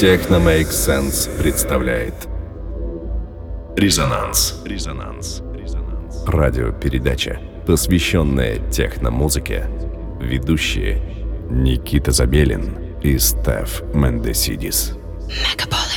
Техно Make Sense представляет Резонанс. Резонанс. Резонанс. Радиопередача, посвященная техномузыке. Ведущие Никита Забелин и Стеф Мендесидис. Мегаполис.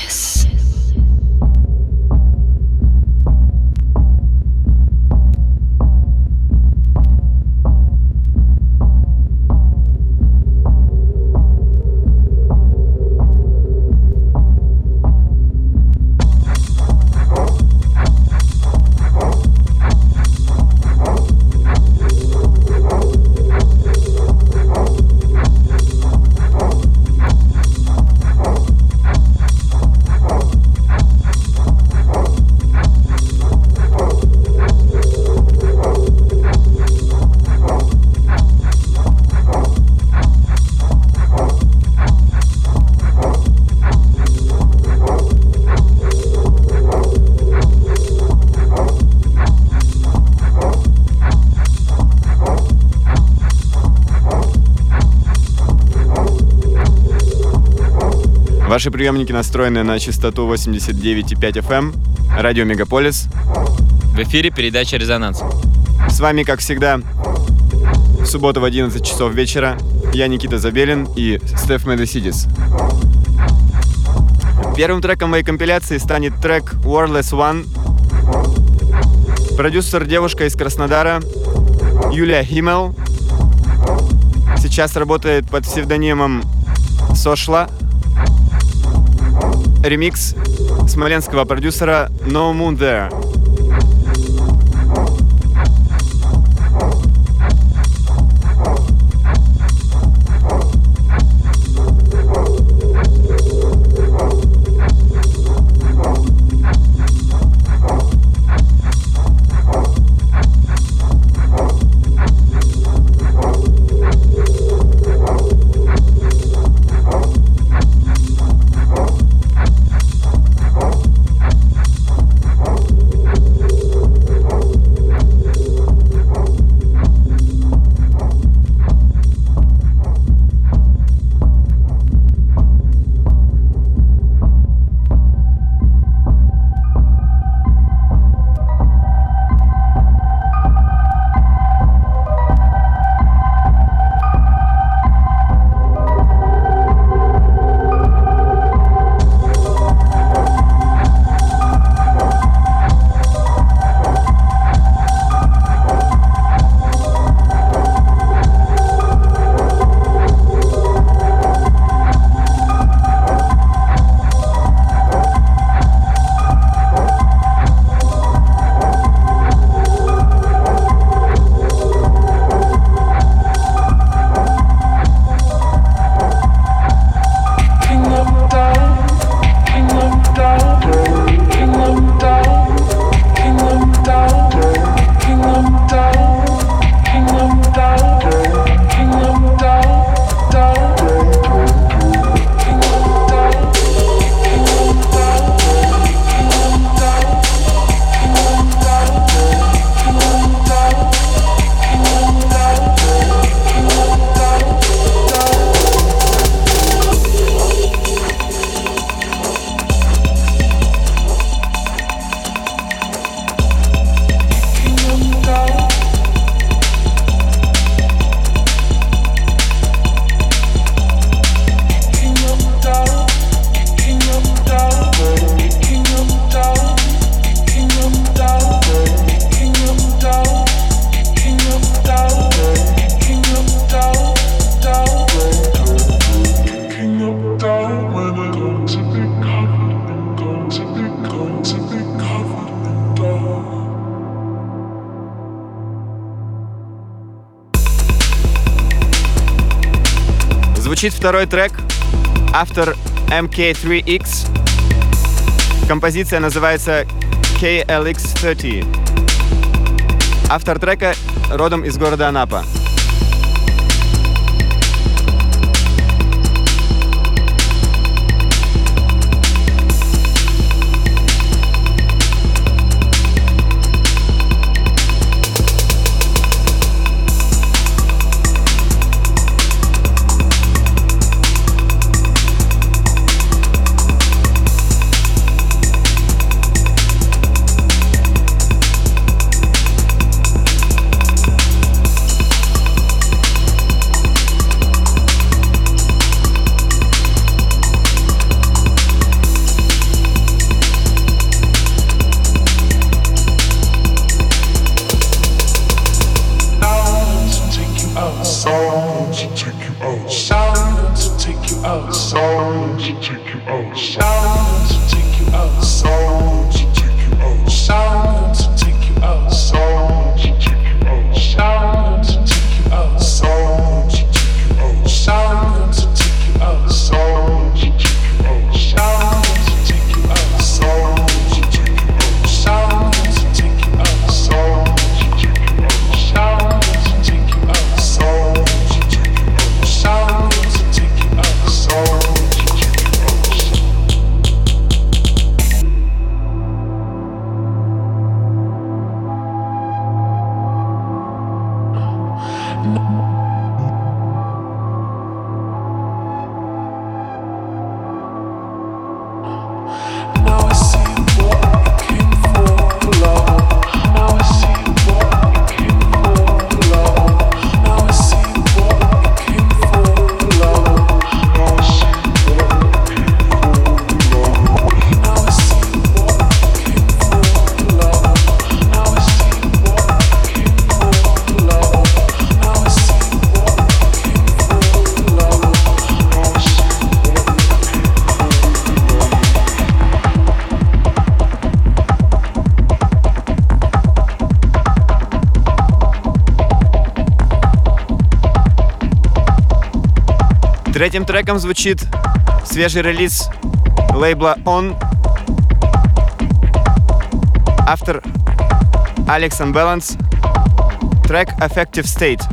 Ваши приемники настроены на частоту 89,5 FM, эм, радио Мегаполис. В эфире передача «Резонанс». С вами, как всегда, в субботу в 11 часов вечера я Никита Забелин и Стеф Медесидис. Первым треком моей компиляции станет трек Warless One. Продюсер девушка из Краснодара Юлия Химмел. Сейчас работает под псевдонимом Сошла ремикс смоленского продюсера No Moon There. Второй трек автор MK3X. Композиция называется KLX30. Автор трека родом из города Анапа. Третьим треком звучит свежий релиз лейбла On. Автор Alex Баланс, Трек Effective State.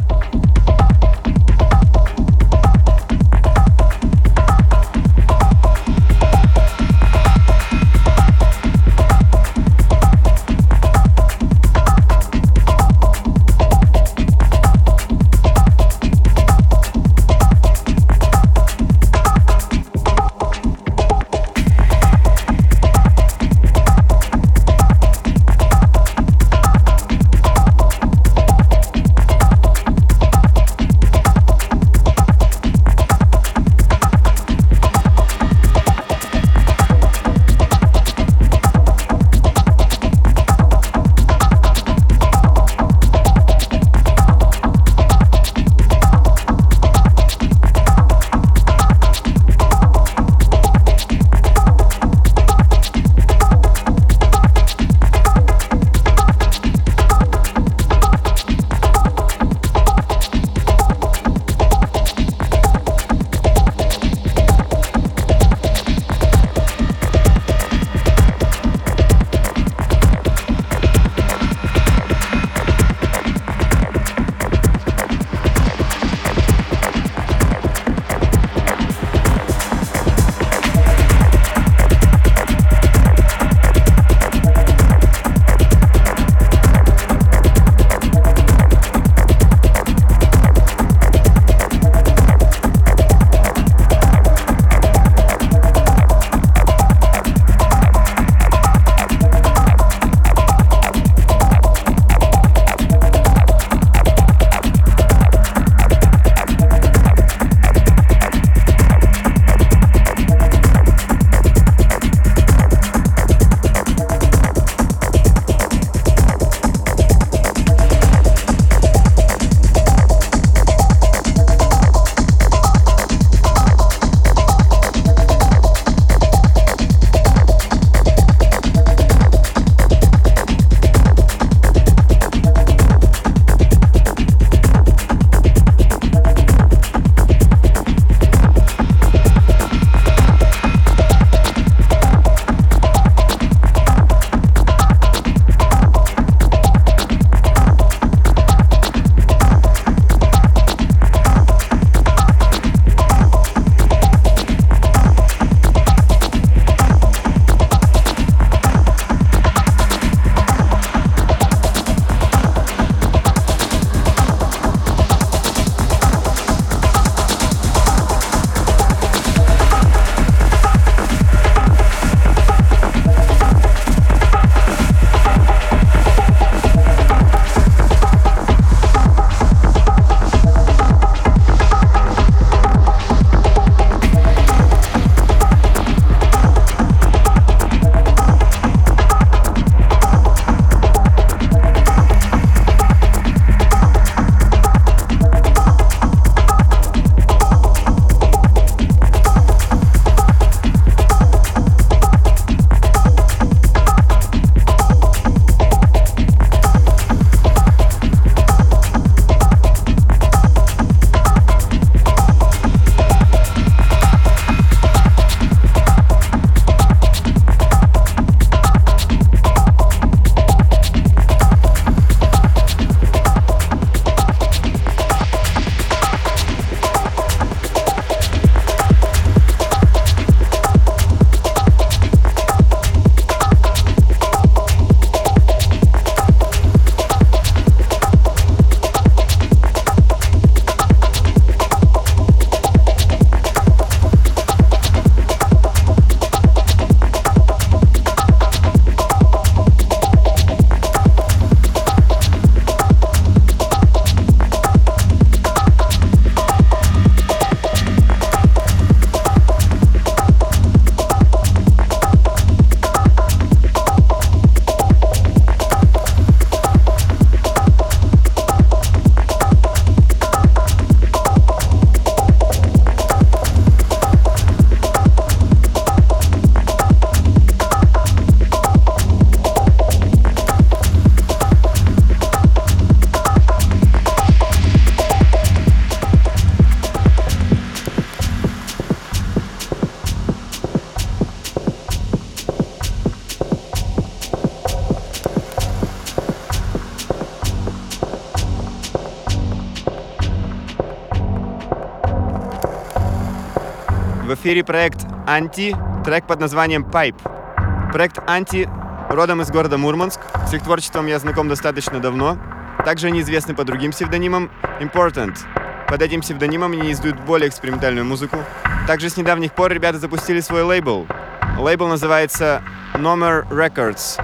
В эфире проект «Анти», трек под названием «Pipe». Проект «Анти» родом из города Мурманск. С их творчеством я знаком достаточно давно. Также они известны по другим псевдонимам «Important». Под этим псевдонимом они издают более экспериментальную музыку. Также с недавних пор ребята запустили свой лейбл. Лейбл называется Номер Records.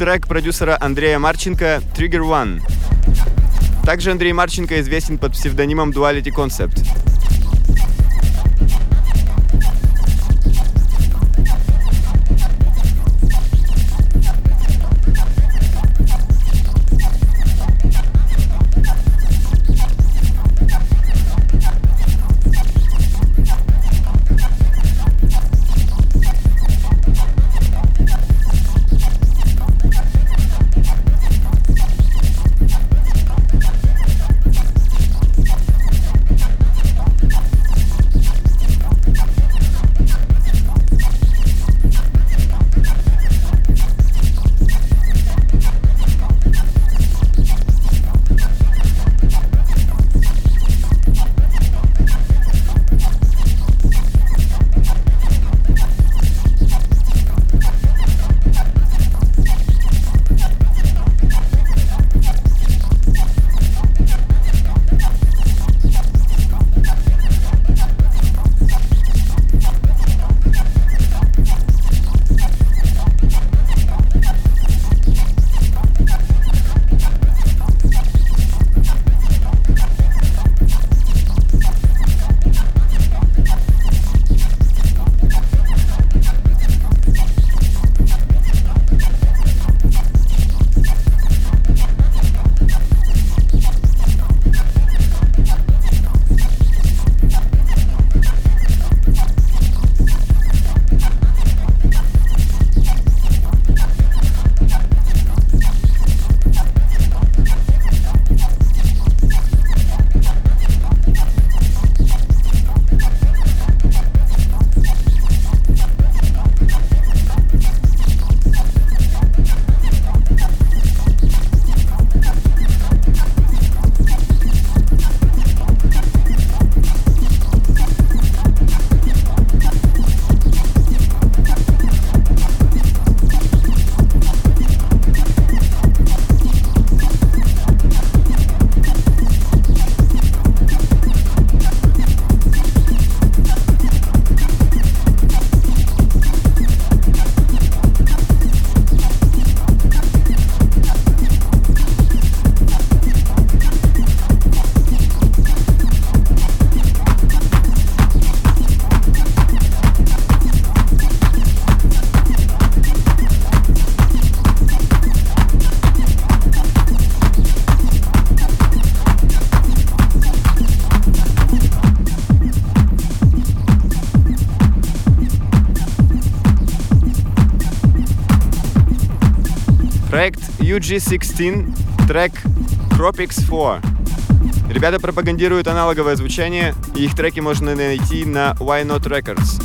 Трек продюсера Андрея Марченко «Trigger One». Также Андрей Марченко известен под псевдонимом Duality Concept. UG16, трек Croppix 4. Ребята пропагандируют аналоговое звучание, и их треки можно найти на Why Not Records.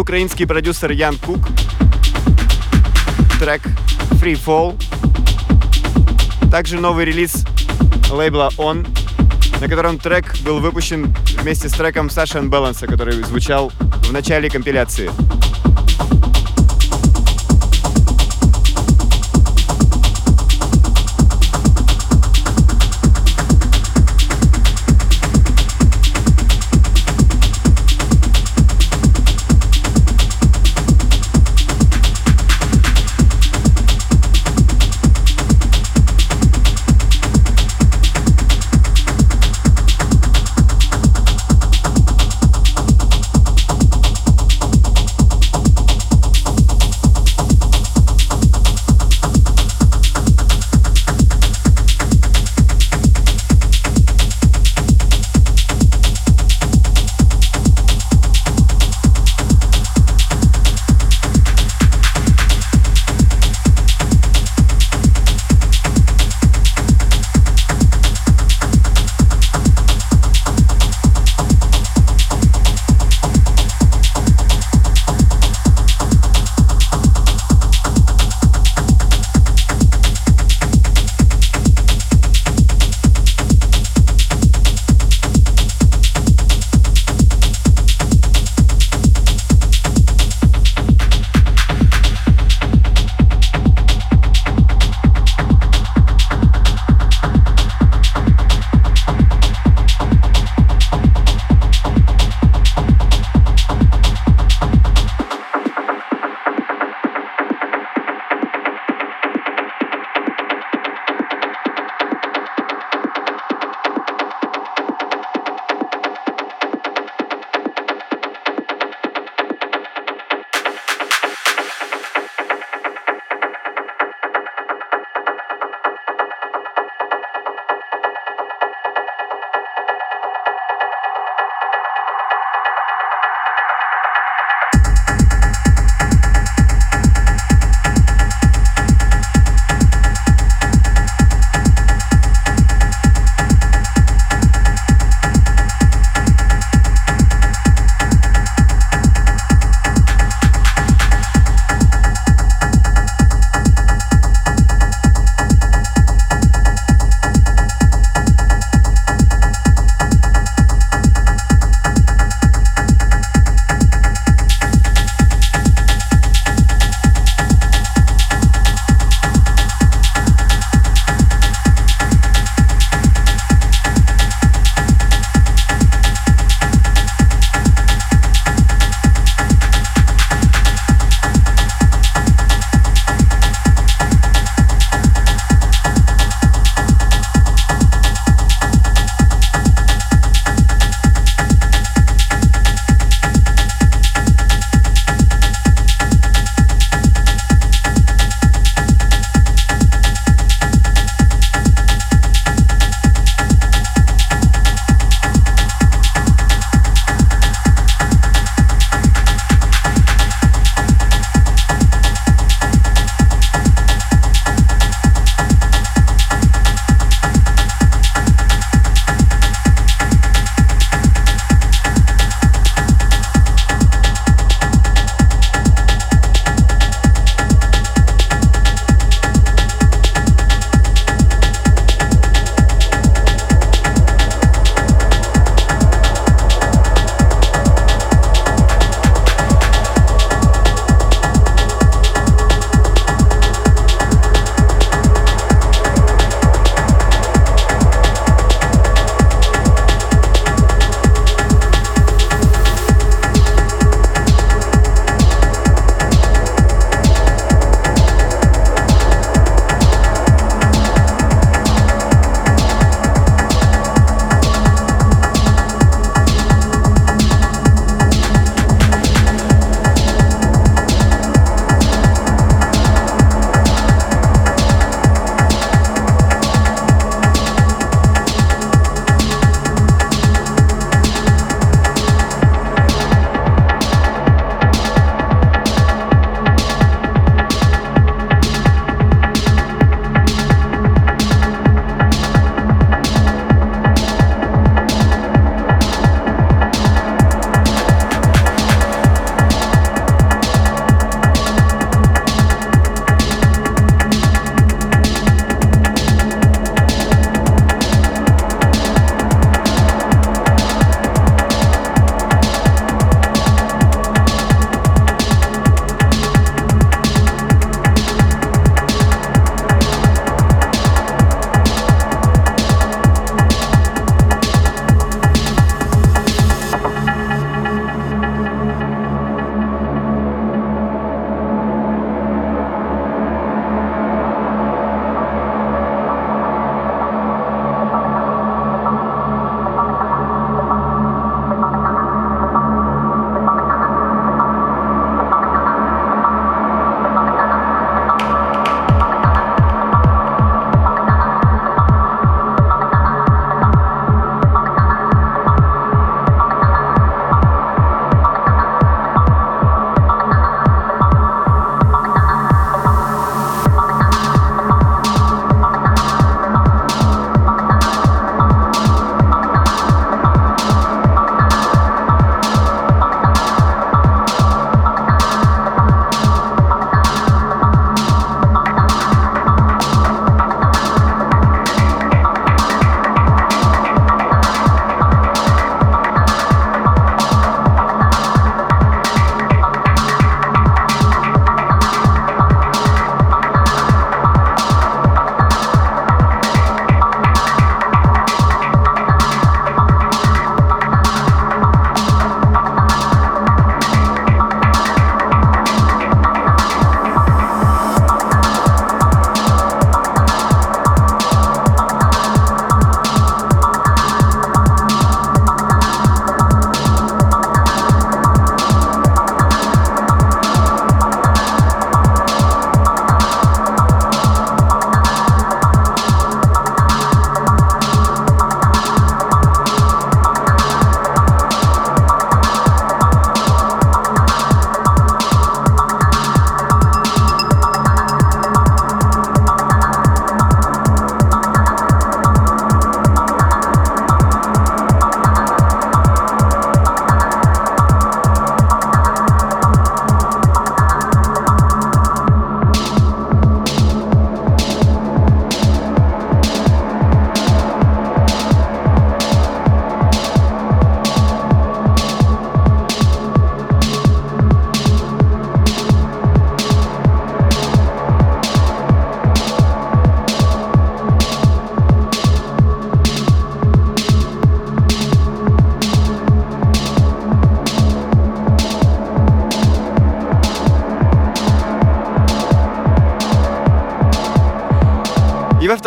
Украинский продюсер Ян Кук. Трек Free Fall. Также новый релиз лейбла On, на котором трек был выпущен вместе с треком Sasha Balance, который звучал в начале компиляции.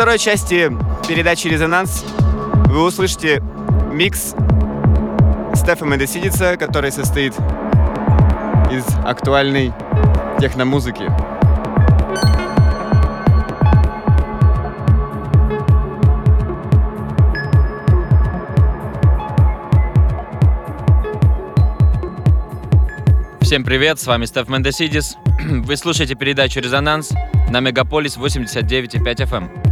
Второй части передачи «Резонанс» вы услышите микс Стефа Медесидица, который состоит из актуальной техномузыки. Всем привет, с вами Стеф Мендесидис. Вы слушаете передачу «Резонанс» на Мегаполис 89,5 FM.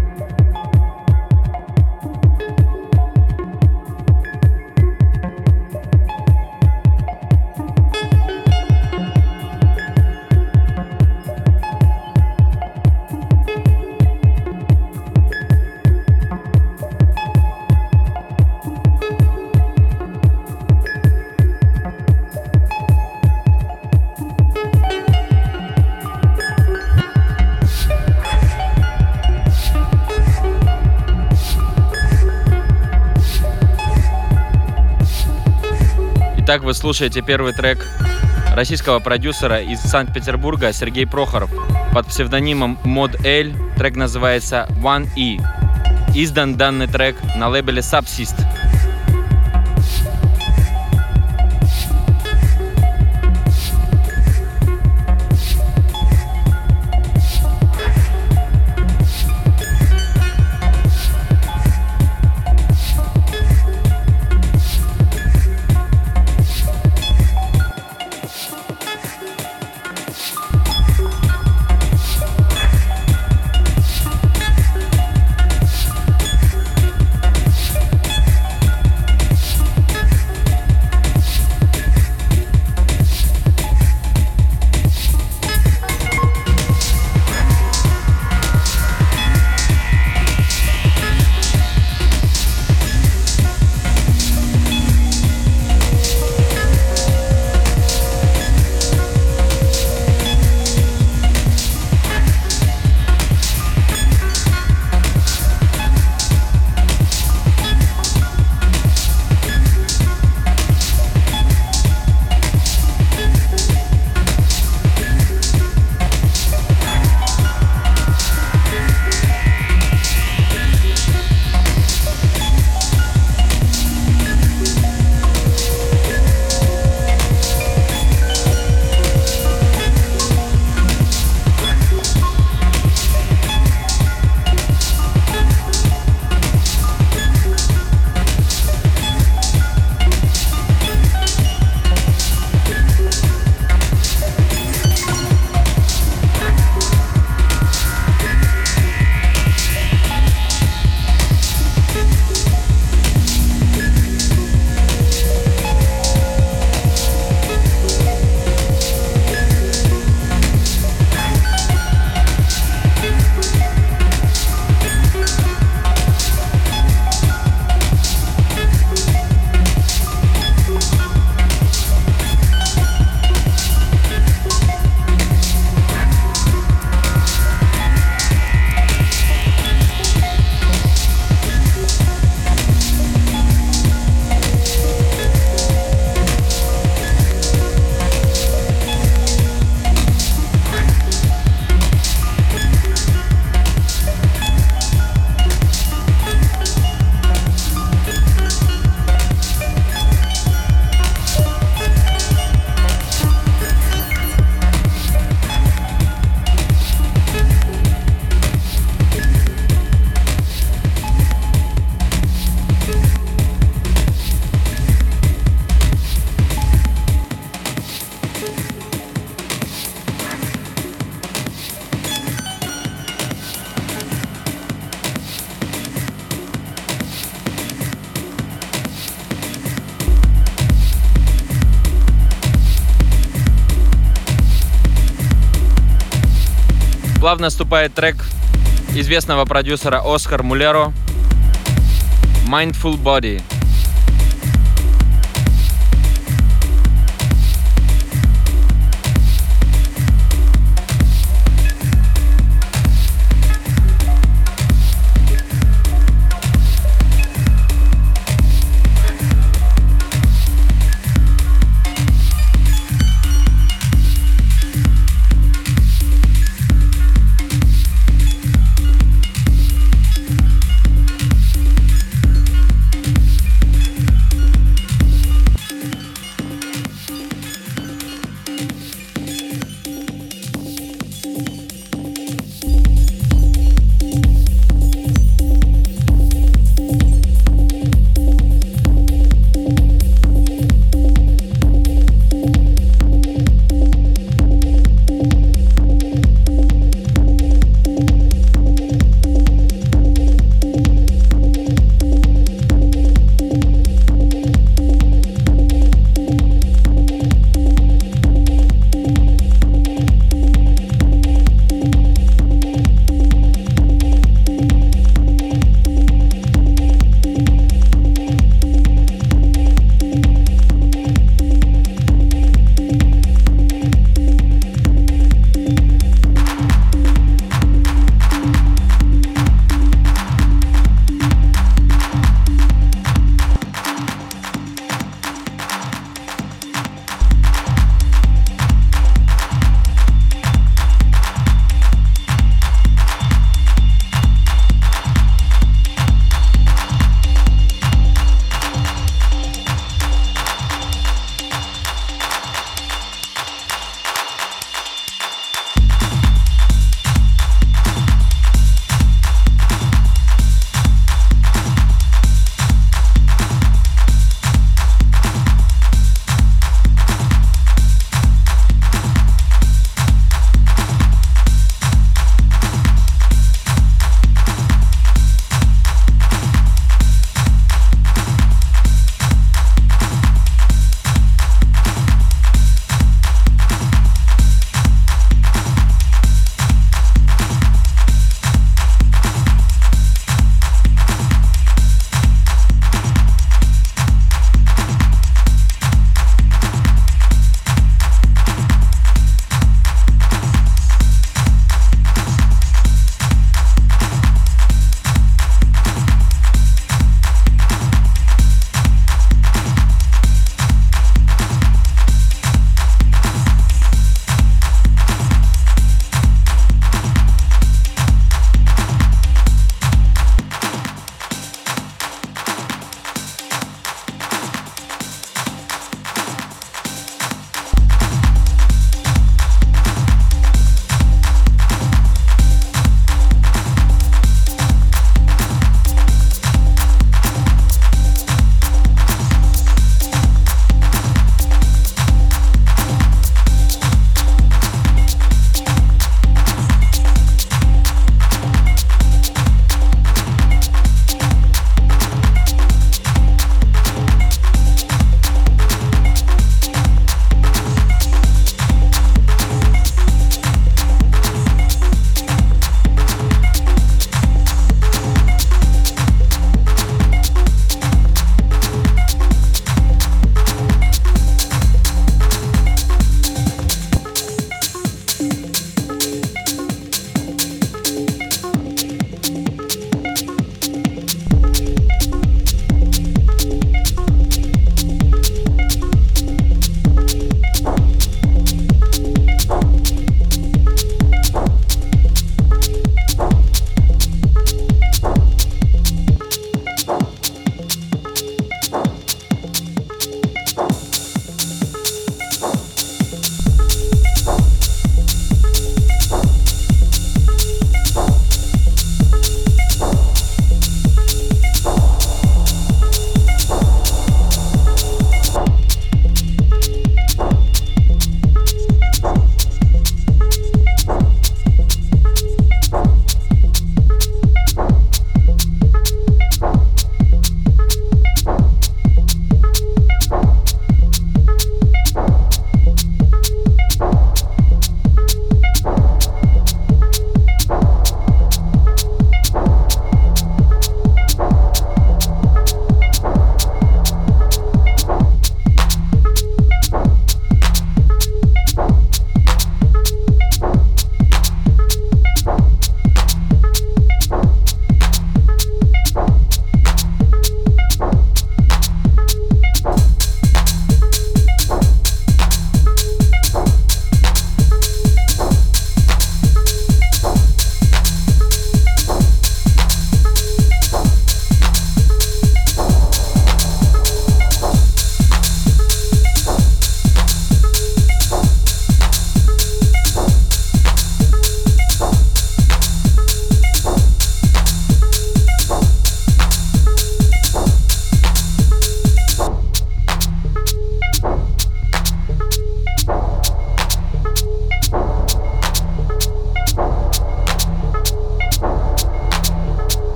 Итак, вы слушаете первый трек российского продюсера из Санкт-Петербурга Сергей Прохоров под псевдонимом Mod L. Трек называется One E. Издан данный трек на лейбле Subsist. Плавно наступает трек известного продюсера Оскар Мулеро Mindful Body.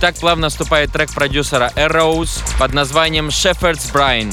Итак, плавно вступает трек продюсера Arrows под названием Shepherd's Brine.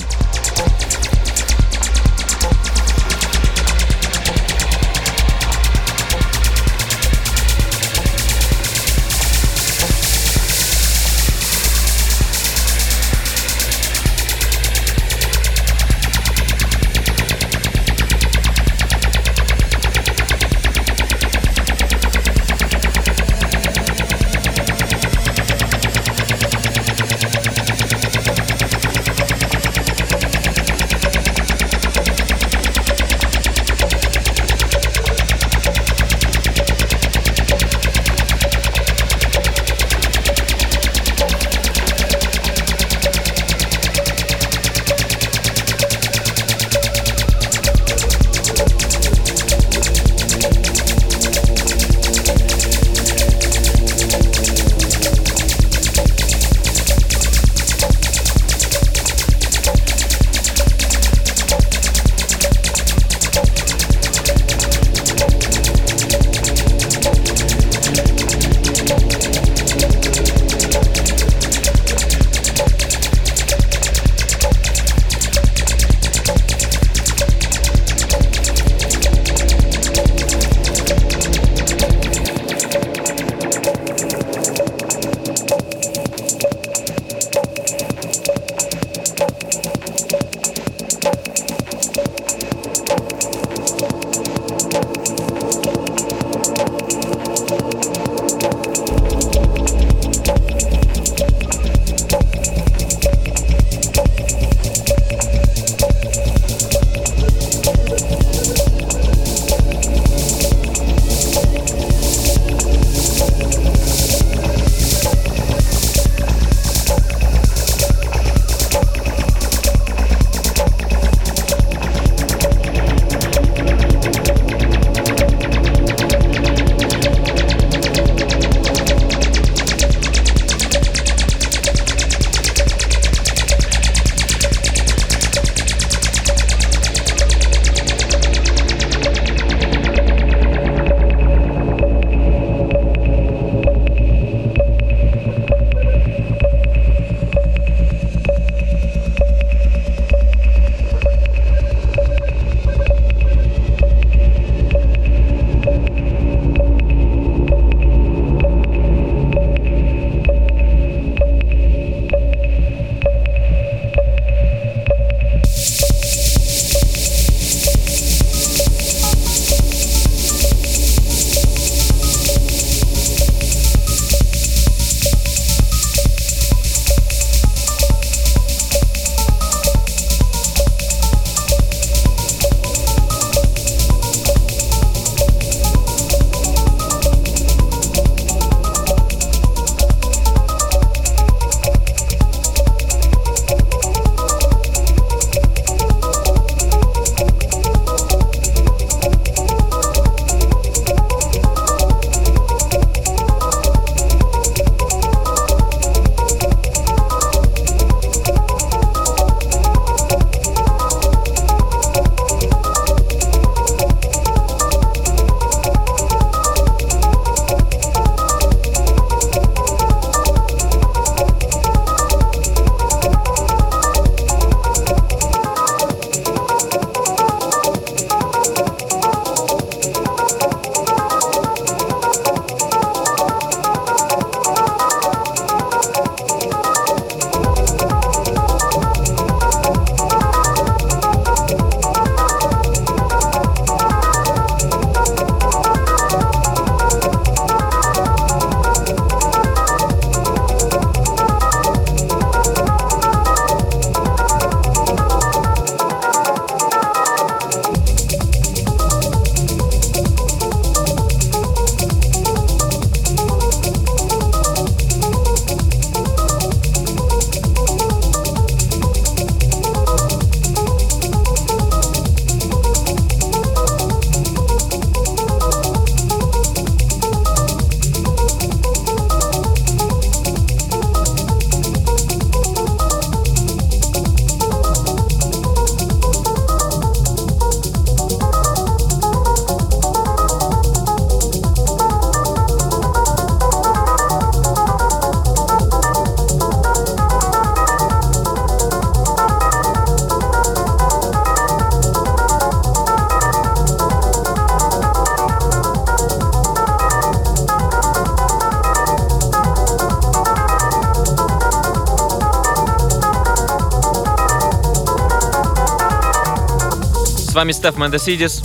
Стеф Мендесидис.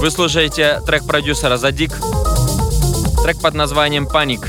Вы слушаете трек продюсера Задик. Трек под названием «Паник».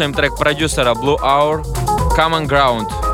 слушаем трек продюсера Blue Hour Common Ground.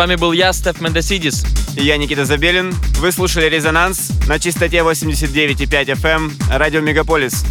Вами был я, Стеф Мендесидис. И я Никита Забелин. Вы слушали «Резонанс» на частоте 89,5 FM, радио «Мегаполис».